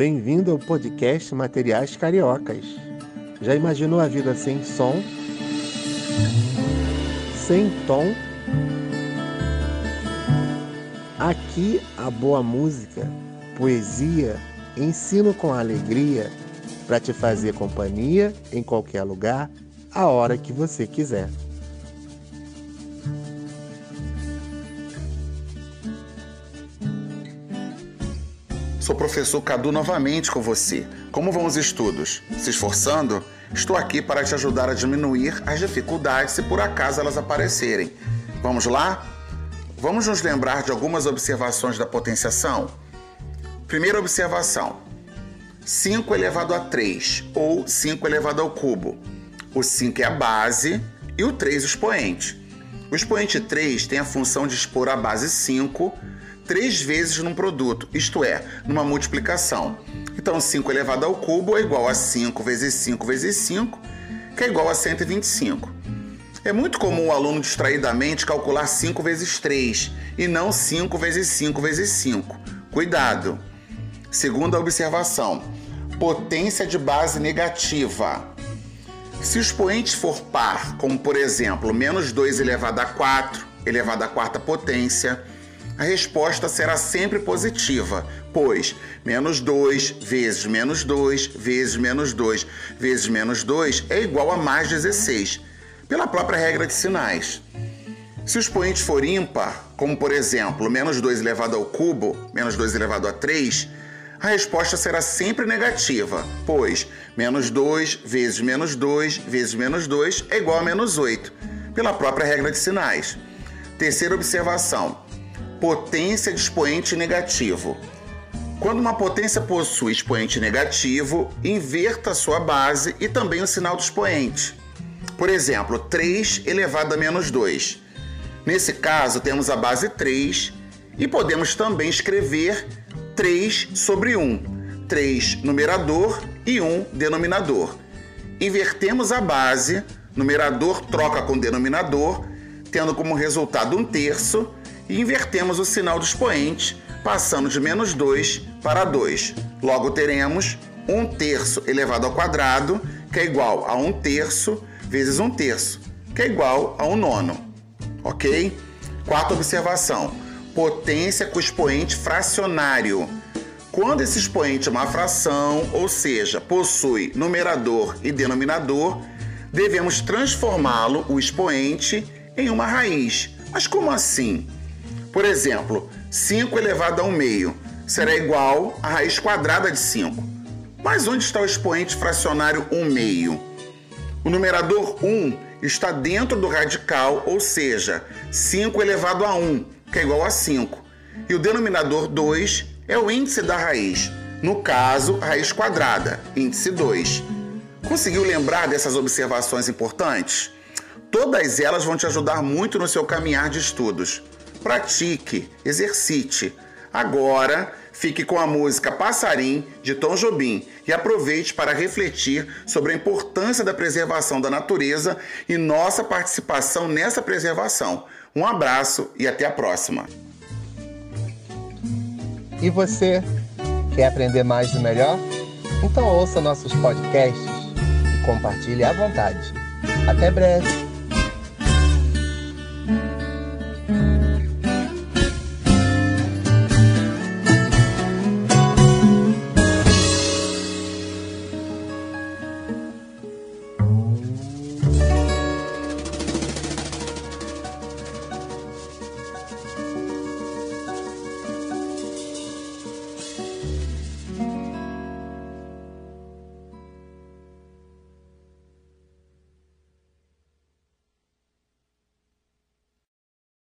Bem-vindo ao podcast Materiais Cariocas. Já imaginou a vida sem som? Sem tom? Aqui a boa música, poesia, ensino com alegria para te fazer companhia em qualquer lugar, a hora que você quiser. Sou professor Cadu novamente com você. Como vão os estudos? Se esforçando? Estou aqui para te ajudar a diminuir as dificuldades se por acaso elas aparecerem. Vamos lá? Vamos nos lembrar de algumas observações da potenciação? Primeira observação: 5 elevado a 3 ou 5 elevado ao cubo. O 5 é a base e o 3 o expoente. O expoente 3 tem a função de expor a base 5 três vezes num produto, isto é, numa multiplicação. Então, 5 elevado ao cubo é igual a 5 vezes 5 vezes 5, que é igual a 125. É muito comum o aluno distraidamente calcular 5 vezes 3 e não 5 vezes 5 vezes 5. Cuidado! Segunda observação: potência de base negativa. Se o expoente for par, como por exemplo, menos 2 elevado a 4 elevado à quarta potência, a resposta será sempre positiva, pois menos 2 vezes menos 2 vezes menos 2 vezes menos 2 é igual a mais 16, pela própria regra de sinais. Se o expoente for ímpar, como por exemplo menos 2 elevado ao cubo, menos 2 elevado a 3, a resposta será sempre negativa, pois menos 2 vezes menos 2 vezes menos 2 é igual a menos 8, pela própria regra de sinais. Terceira observação: potência de expoente negativo. Quando uma potência possui expoente negativo, inverta sua base e também o sinal do expoente. Por exemplo, 3 elevado a menos 2. Nesse caso, temos a base 3 e podemos também escrever 3 sobre 1. 3 numerador e 1 denominador. Invertemos a base, numerador troca com denominador, tendo como resultado um terço e invertemos o sinal do expoente, passando de menos 2 para 2. Logo teremos 1 terço elevado ao quadrado, que é igual a 1 terço vezes 1 terço, que é igual a 1 nono. Ok? Quarta observação: potência com expoente fracionário. Quando esse expoente é uma fração, ou seja, possui numerador e denominador, devemos transformá-lo, o expoente, em uma raiz. Mas como assim? Por exemplo, 5 elevado a 1 meio será igual à raiz quadrada de 5. Mas onde está o expoente fracionário 1 meio? O numerador 1 está dentro do radical, ou seja, 5 elevado a 1, que é igual a 5. E o denominador 2 é o índice da raiz, no caso, raiz quadrada, índice 2. Conseguiu lembrar dessas observações importantes? Todas elas vão te ajudar muito no seu caminhar de estudos pratique, exercite. Agora, fique com a música Passarim de Tom Jobim e aproveite para refletir sobre a importância da preservação da natureza e nossa participação nessa preservação. Um abraço e até a próxima. E você quer aprender mais e melhor? Então ouça nossos podcasts e compartilhe à vontade. Até breve!